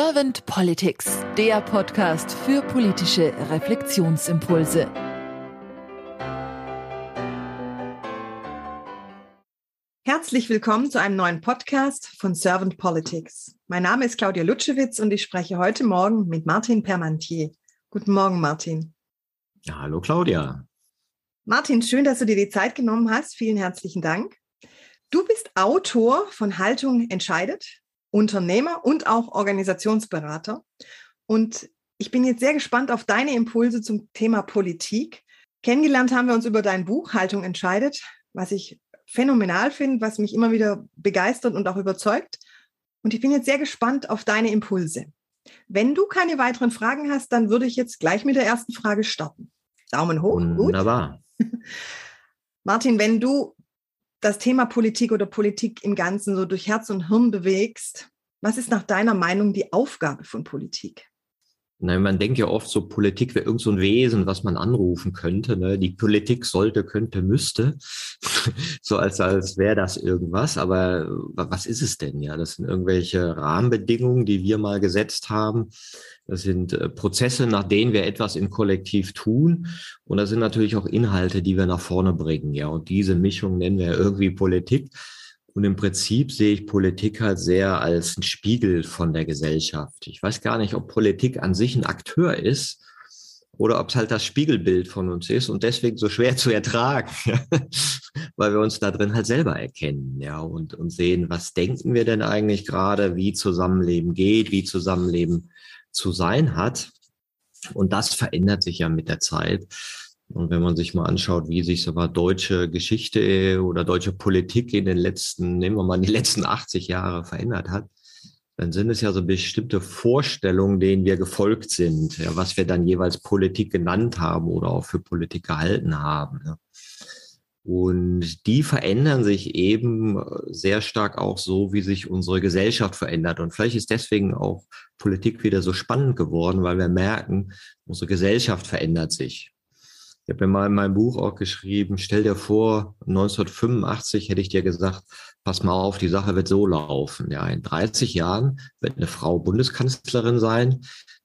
Servant Politics, der Podcast für politische Reflexionsimpulse. Herzlich willkommen zu einem neuen Podcast von Servant Politics. Mein Name ist Claudia Lutschewitz und ich spreche heute Morgen mit Martin Permantier. Guten Morgen, Martin. Ja, hallo, Claudia. Martin, schön, dass du dir die Zeit genommen hast. Vielen herzlichen Dank. Du bist Autor von Haltung entscheidet, Unternehmer und auch Organisationsberater. Und ich bin jetzt sehr gespannt auf deine Impulse zum Thema Politik. Kennengelernt haben wir uns über dein Buch Haltung entscheidet, was ich phänomenal finde, was mich immer wieder begeistert und auch überzeugt. Und ich bin jetzt sehr gespannt auf deine Impulse. Wenn du keine weiteren Fragen hast, dann würde ich jetzt gleich mit der ersten Frage starten. Daumen hoch. Wunderbar. Gut. Martin, wenn du das Thema Politik oder Politik im Ganzen so durch Herz und Hirn bewegst, was ist nach deiner Meinung die Aufgabe von Politik? Nein, man denkt ja oft so, Politik wäre irgend so ein Wesen, was man anrufen könnte. Ne? Die Politik sollte, könnte, müsste. so als, als wäre das irgendwas. Aber was ist es denn? Ja, das sind irgendwelche Rahmenbedingungen, die wir mal gesetzt haben. Das sind äh, Prozesse, nach denen wir etwas im Kollektiv tun. Und das sind natürlich auch Inhalte, die wir nach vorne bringen. Ja, und diese Mischung nennen wir irgendwie Politik. Und im Prinzip sehe ich Politik halt sehr als ein Spiegel von der Gesellschaft. Ich weiß gar nicht, ob Politik an sich ein Akteur ist oder ob es halt das Spiegelbild von uns ist und deswegen so schwer zu ertragen, weil wir uns da drin halt selber erkennen, ja, und, und sehen, was denken wir denn eigentlich gerade, wie Zusammenleben geht, wie Zusammenleben zu sein hat. Und das verändert sich ja mit der Zeit. Und wenn man sich mal anschaut, wie sich aber deutsche Geschichte oder deutsche Politik in den letzten, nehmen wir mal die letzten 80 Jahre verändert hat, dann sind es ja so bestimmte Vorstellungen, denen wir gefolgt sind, ja, was wir dann jeweils Politik genannt haben oder auch für Politik gehalten haben. Ja. Und die verändern sich eben sehr stark auch so, wie sich unsere Gesellschaft verändert. Und vielleicht ist deswegen auch Politik wieder so spannend geworden, weil wir merken, unsere Gesellschaft verändert sich. Ich habe ja mal in meinem Buch auch geschrieben, stell dir vor, 1985 hätte ich dir gesagt, pass mal auf, die Sache wird so laufen. Ja, in 30 Jahren wird eine Frau Bundeskanzlerin sein,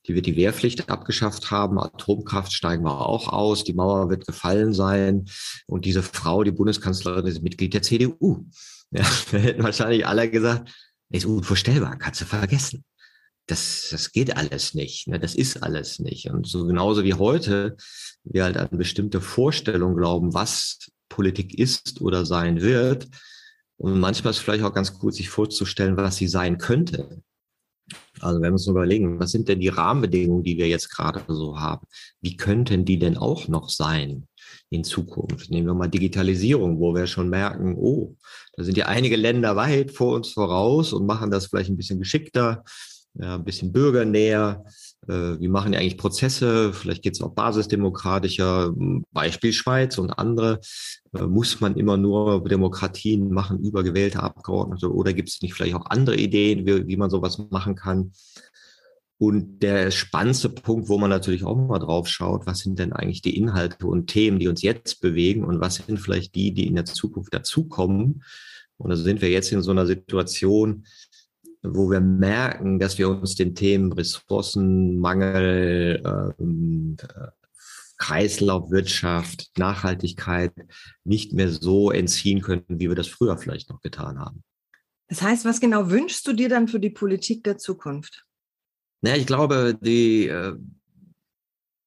die wird die Wehrpflicht abgeschafft haben, Atomkraft steigen wir auch aus, die Mauer wird gefallen sein. Und diese Frau, die Bundeskanzlerin, ist Mitglied der CDU. Ja, hätten wahrscheinlich alle gesagt, ist unvorstellbar, kannst du vergessen das, das geht alles nicht. Ne? Das ist alles nicht. Und so genauso wie heute wir halt an bestimmte Vorstellungen glauben, was Politik ist oder sein wird. Und manchmal ist es vielleicht auch ganz gut, sich vorzustellen, was sie sein könnte. Also wenn wir uns überlegen, was sind denn die Rahmenbedingungen, die wir jetzt gerade so haben? Wie könnten die denn auch noch sein in Zukunft? Nehmen wir mal Digitalisierung, wo wir schon merken, oh, da sind ja einige Länder weit vor uns voraus und machen das vielleicht ein bisschen geschickter ja, ein bisschen bürgernäher. Äh, wie machen die eigentlich Prozesse? Vielleicht geht es auch basisdemokratischer. Beispiel Schweiz und andere. Äh, muss man immer nur Demokratien machen über gewählte Abgeordnete oder gibt es nicht vielleicht auch andere Ideen, wie, wie man sowas machen kann? Und der spannendste Punkt, wo man natürlich auch mal drauf schaut, was sind denn eigentlich die Inhalte und Themen, die uns jetzt bewegen und was sind vielleicht die, die in der Zukunft dazukommen? Und da sind wir jetzt in so einer Situation, wo wir merken, dass wir uns den Themen Ressourcenmangel, ähm, äh, Kreislaufwirtschaft, Nachhaltigkeit nicht mehr so entziehen können, wie wir das früher vielleicht noch getan haben. Das heißt, was genau wünschst du dir dann für die Politik der Zukunft? Naja, ich glaube, die, äh,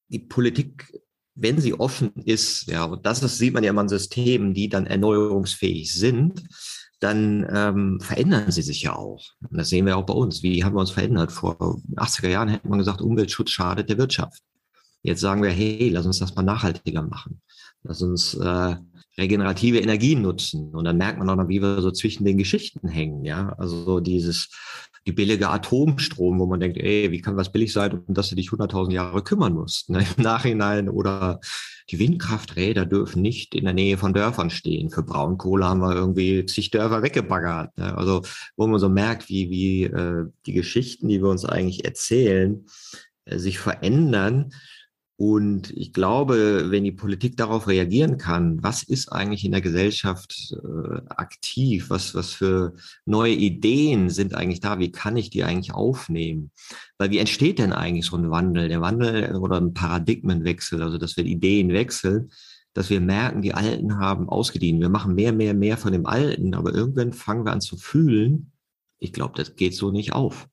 die Politik, wenn sie offen ist, ja, und das ist, sieht man ja immer an Systemen, die dann erneuerungsfähig sind, dann ähm, verändern sie sich ja auch. Und das sehen wir auch bei uns. Wie haben wir uns verändert? Vor 80er Jahren hätte man gesagt, Umweltschutz schadet der Wirtschaft. Jetzt sagen wir, hey, lass uns das mal nachhaltiger machen. Lass uns äh, regenerative Energien nutzen. Und dann merkt man auch noch, wie wir so zwischen den Geschichten hängen. Ja, also so dieses, die billige Atomstrom, wo man denkt, ey, wie kann was billig sein, um dass du dich 100.000 Jahre kümmern musst, ne? im Nachhinein oder die Windkrafträder dürfen nicht in der Nähe von Dörfern stehen. Für Braunkohle haben wir irgendwie zig Dörfer weggebaggert. Ne? Also wo man so merkt, wie, wie äh, die Geschichten, die wir uns eigentlich erzählen, äh, sich verändern Und ich glaube, wenn die Politik darauf reagieren kann, was ist eigentlich in der Gesellschaft äh, aktiv, was, was für neue Ideen sind eigentlich da, wie kann ich die eigentlich aufnehmen? Weil wie entsteht denn eigentlich so ein Wandel? Der Wandel oder ein Paradigmenwechsel, also dass wir Ideen wechseln, dass wir merken, die Alten haben ausgedient. Wir machen mehr, mehr, mehr von dem Alten, aber irgendwann fangen wir an zu fühlen, ich glaube, das geht so nicht auf.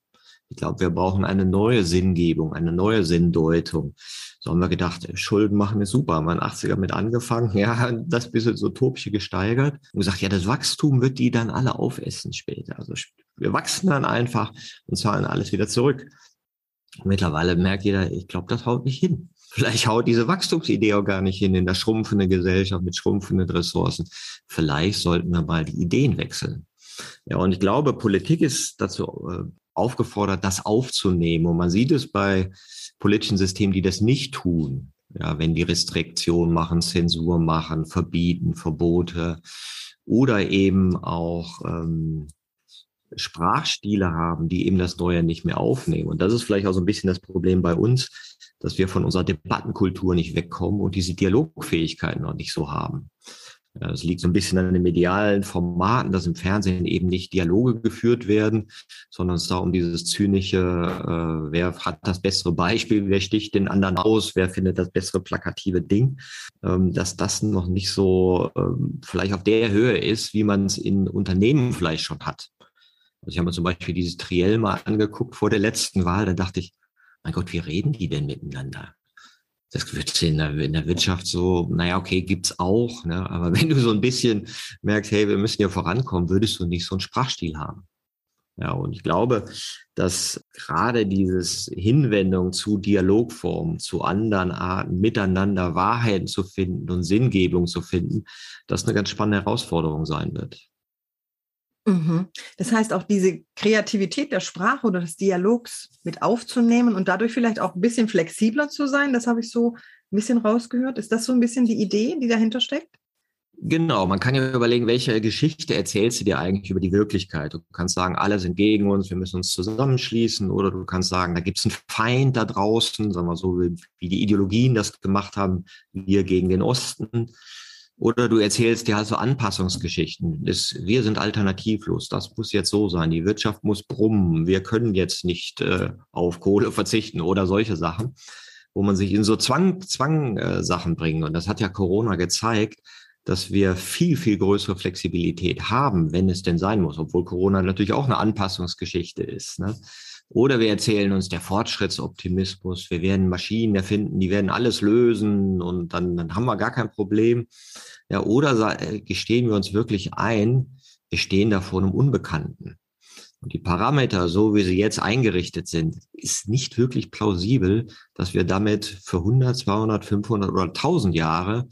Ich glaube, wir brauchen eine neue Sinngebung, eine neue Sinndeutung. So haben wir gedacht, Schulden machen ist super. Haben wir in den 80er mit angefangen, ja, das bisschen ins Utopische gesteigert und gesagt, ja, das Wachstum wird die dann alle aufessen später. Also wir wachsen dann einfach und zahlen alles wieder zurück. Mittlerweile merkt jeder, ich glaube, das haut nicht hin. Vielleicht haut diese Wachstumsidee auch gar nicht hin in der schrumpfenden Gesellschaft mit schrumpfenden Ressourcen. Vielleicht sollten wir mal die Ideen wechseln. Ja, und ich glaube, Politik ist dazu äh, aufgefordert, das aufzunehmen. Und man sieht es bei politischen Systemen, die das nicht tun. Ja, wenn die Restriktion machen, Zensur machen, verbieten, Verbote oder eben auch ähm, Sprachstile haben, die eben das Neue nicht mehr aufnehmen. Und das ist vielleicht auch so ein bisschen das Problem bei uns, dass wir von unserer Debattenkultur nicht wegkommen und diese Dialogfähigkeit noch nicht so haben. Es liegt so ein bisschen an den medialen Formaten, dass im Fernsehen eben nicht Dialoge geführt werden, sondern es da um dieses zynische, äh, wer hat das bessere Beispiel, wer sticht den anderen aus, wer findet das bessere plakative Ding, ähm, dass das noch nicht so ähm, vielleicht auf der Höhe ist, wie man es in Unternehmen vielleicht schon hat. Also ich habe mir zum Beispiel dieses Triell mal angeguckt vor der letzten Wahl, da dachte ich, mein Gott, wie reden die denn miteinander? Das wird in der, in der Wirtschaft so, naja, okay, gibt's auch, ne? aber wenn du so ein bisschen merkst, hey, wir müssen ja vorankommen, würdest du nicht so einen Sprachstil haben. Ja, und ich glaube, dass gerade dieses Hinwendung zu Dialogformen, zu anderen Arten, miteinander Wahrheiten zu finden und Sinngebung zu finden, das eine ganz spannende Herausforderung sein wird. Mhm. Das heißt, auch diese Kreativität der Sprache oder des Dialogs mit aufzunehmen und dadurch vielleicht auch ein bisschen flexibler zu sein, das habe ich so ein bisschen rausgehört. Ist das so ein bisschen die Idee, die dahinter steckt? Genau, man kann ja überlegen, welche Geschichte erzählst du dir eigentlich über die Wirklichkeit. Du kannst sagen, alle sind gegen uns, wir müssen uns zusammenschließen, oder du kannst sagen, da gibt es einen Feind da draußen, sagen wir so, wie die Ideologien das gemacht haben, wir gegen den Osten. Oder du erzählst dir halt so Anpassungsgeschichten. Das, wir sind alternativlos. Das muss jetzt so sein. Die Wirtschaft muss brummen. Wir können jetzt nicht äh, auf Kohle verzichten oder solche Sachen, wo man sich in so Zwang, Zwang äh, Sachen bringt. Und das hat ja Corona gezeigt, dass wir viel, viel größere Flexibilität haben, wenn es denn sein muss, obwohl Corona natürlich auch eine Anpassungsgeschichte ist. Ne? Oder wir erzählen uns der Fortschrittsoptimismus, wir werden Maschinen erfinden, die werden alles lösen und dann, dann haben wir gar kein Problem. Ja, oder äh, gestehen wir uns wirklich ein, wir stehen da vor einem Unbekannten. Und die Parameter, so wie sie jetzt eingerichtet sind, ist nicht wirklich plausibel, dass wir damit für 100, 200, 500 oder 1000 Jahre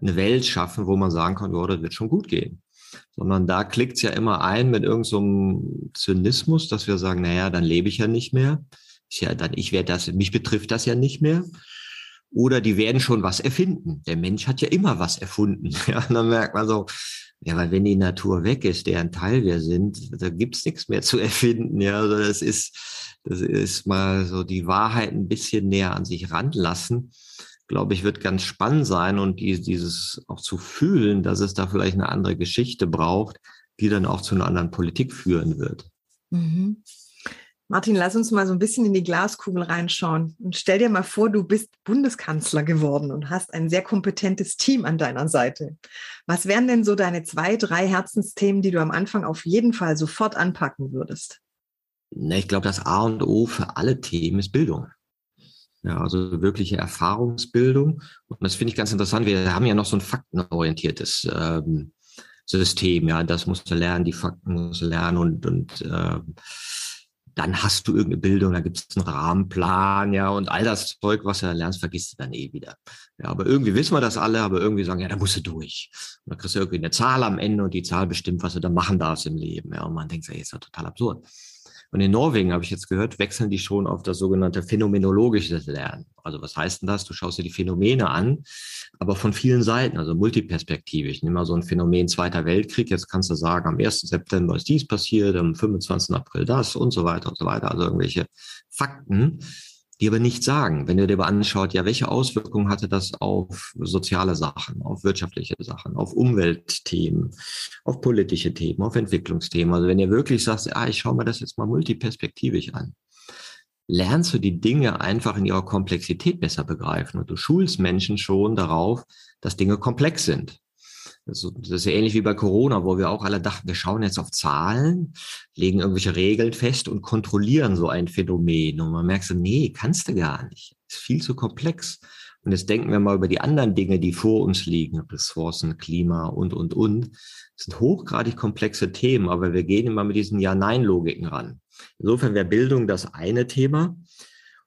eine Welt schaffen, wo man sagen kann, ja, das wird schon gut gehen sondern da klickt es ja immer ein mit irgendeinem so Zynismus, dass wir sagen, naja, dann lebe ich ja nicht mehr. Ich, ja, dann, ich werde das, mich betrifft das ja nicht mehr. Oder die werden schon was erfinden. Der Mensch hat ja immer was erfunden. Ja, dann merkt man so, ja, weil wenn die Natur weg ist, deren Teil wir sind, da gibt's nichts mehr zu erfinden. Ja, also das ist, das ist mal so die Wahrheit ein bisschen näher an sich ranlassen glaube ich, wird ganz spannend sein und die, dieses auch zu fühlen, dass es da vielleicht eine andere Geschichte braucht, die dann auch zu einer anderen Politik führen wird. Mhm. Martin, lass uns mal so ein bisschen in die Glaskugel reinschauen und stell dir mal vor, du bist Bundeskanzler geworden und hast ein sehr kompetentes Team an deiner Seite. Was wären denn so deine zwei, drei Herzensthemen, die du am Anfang auf jeden Fall sofort anpacken würdest? Na, ich glaube, das A und O für alle Themen ist Bildung. Ja, also wirkliche Erfahrungsbildung. Und das finde ich ganz interessant. Wir haben ja noch so ein faktenorientiertes ähm, System. Ja, das musst du lernen, die Fakten musst du lernen und, und äh, dann hast du irgendeine Bildung, da gibt es einen Rahmenplan, ja, und all das Zeug, was du lernst, vergisst du dann eh wieder. Ja, aber irgendwie wissen wir das alle, aber irgendwie sagen, ja, da musst du durch. Und dann kriegst du irgendwie eine Zahl am Ende und die Zahl bestimmt, was du da machen darfst im Leben. Ja, und man denkt, ey, ist ja total absurd. Und in Norwegen, habe ich jetzt gehört, wechseln die schon auf das sogenannte phänomenologische Lernen. Also was heißt denn das? Du schaust dir die Phänomene an, aber von vielen Seiten, also multiperspektivisch. Nimm mal so ein Phänomen Zweiter Weltkrieg. Jetzt kannst du sagen, am 1. September ist dies passiert, am 25. April das und so weiter und so weiter. Also irgendwelche Fakten. Die aber nichts sagen. Wenn ihr dir aber anschaut, ja, welche Auswirkungen hatte das auf soziale Sachen, auf wirtschaftliche Sachen, auf Umweltthemen, auf politische Themen, auf Entwicklungsthemen. Also wenn ihr wirklich sagt, ah, ich schaue mir das jetzt mal multiperspektivisch an, lernst du die Dinge einfach in ihrer Komplexität besser begreifen und du schulst Menschen schon darauf, dass Dinge komplex sind. Das ist ähnlich wie bei Corona, wo wir auch alle dachten, wir schauen jetzt auf Zahlen, legen irgendwelche Regeln fest und kontrollieren so ein Phänomen. Und man merkt so, nee, kannst du gar nicht. Ist viel zu komplex. Und jetzt denken wir mal über die anderen Dinge, die vor uns liegen, Ressourcen, Klima und, und, und. Das sind hochgradig komplexe Themen, aber wir gehen immer mit diesen Ja-Nein-Logiken ran. Insofern wäre Bildung das eine Thema.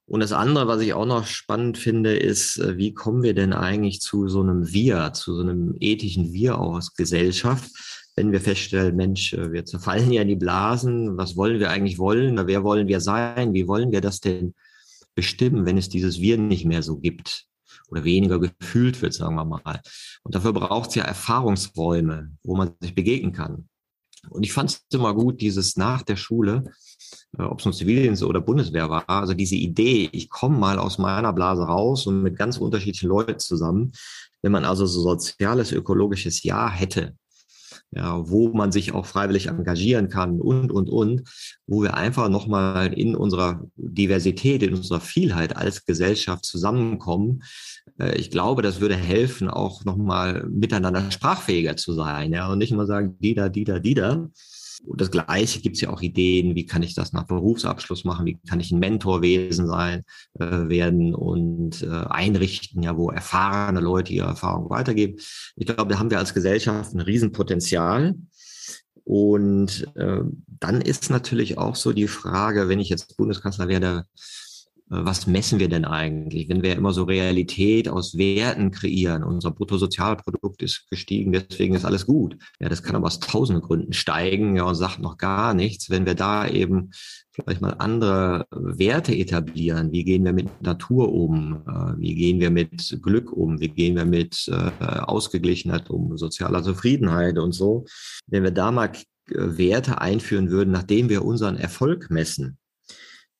Und das andere, was ich auch noch spannend finde, ist, äh, wie kommen wir denn eigentlich zu so einem Wir, zu so einem ethischen Wir als Gesellschaft, wenn wir feststellen, Mensch, äh, wir zerfallen ja in die Blasen, was wollen wir eigentlich wollen, wer wollen wir sein, wie wollen wir das denn bestimmen, wenn es dieses Wir nicht mehr so gibt oder weniger gefühlt wird, sagen wir mal. Und dafür braucht es ja Erfahrungsräume, wo man sich begegnen kann. Und ich fand es immer gut, dieses nach der Schule, äh, ob es nun Zivildienst oder Bundeswehr war, also diese Idee, ich komme mal aus meiner Blase raus und mit ganz unterschiedlichen Leuten zusammen, wenn man also so soziales, ökologisches Jahr hätte, ja, wo man sich auch freiwillig engagieren kann und, und, und, wo wir einfach nochmal in unserer Diversität, in unserer Vielheit als Gesellschaft zusammenkommen. Äh, ich glaube, das würde helfen, auch nochmal miteinander sprachfähiger zu sein, ja, und nicht immer sagen, die da, die da, die da, das Gleiche gibt es ja auch Ideen, wie kann ich das nach Berufsabschluss machen, wie kann ich ein Mentorwesen sein, äh, werden und äh, einrichten, ja, wo erfahrene Leute ihre Erfahrung weitergeben. Ich glaube, da haben wir als Gesellschaft ein Riesenpotenzial. Und äh, dann ist natürlich auch so die Frage, wenn ich jetzt Bundeskanzler werde, was messen wir denn eigentlich? Wenn wir immer so Realität aus Werten kreieren, unser Bruttosozialprodukt ist gestiegen, deswegen ist alles gut. Ja, das kann aber aus tausenden Gründen steigen ja, und sagt noch gar nichts. Wenn wir da eben vielleicht mal andere Werte etablieren, wie gehen wir mit Natur um, äh, wie gehen wir mit Glück um, wie gehen wir mit äh, Ausgeglichenheit um, sozialer Zufriedenheit und so. Wenn wir da mal Werte einführen würden, nachdem wir unseren Erfolg messen,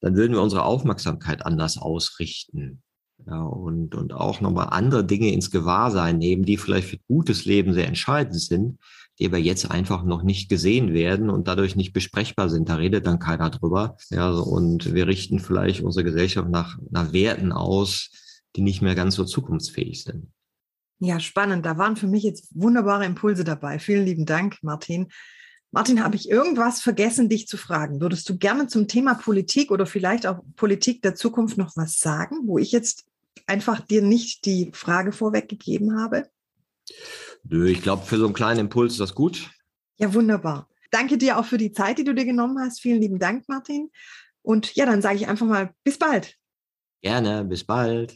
dann würden wir unsere Aufmerksamkeit anders ausrichten. Ja, und, und auch nochmal andere Dinge ins Gewahrsein nehmen, die vielleicht für gutes Leben sehr entscheidend sind, die aber jetzt einfach noch nicht gesehen werden und dadurch nicht besprechbar sind. Da redet dann keiner drüber. Ja, und wir richten vielleicht unsere Gesellschaft nach, nach Werten aus, die nicht mehr ganz so zukunftsfähig sind. Ja, spannend. Da waren für mich jetzt wunderbare Impulse dabei. Vielen lieben Dank, Martin. Martin, habe ich irgendwas vergessen, dich zu fragen? Würdest du gerne zum Thema Politik oder vielleicht auch Politik der Zukunft noch was sagen, wo ich jetzt einfach dir nicht die Frage vorweggegeben habe? Nö, ich glaube, für so einen kleinen Impuls ist das gut. Ja, wunderbar. Danke dir auch für die Zeit, die du dir genommen hast. Vielen lieben Dank, Martin. Und ja, dann sage ich einfach mal bis bald. Gerne, bis bald.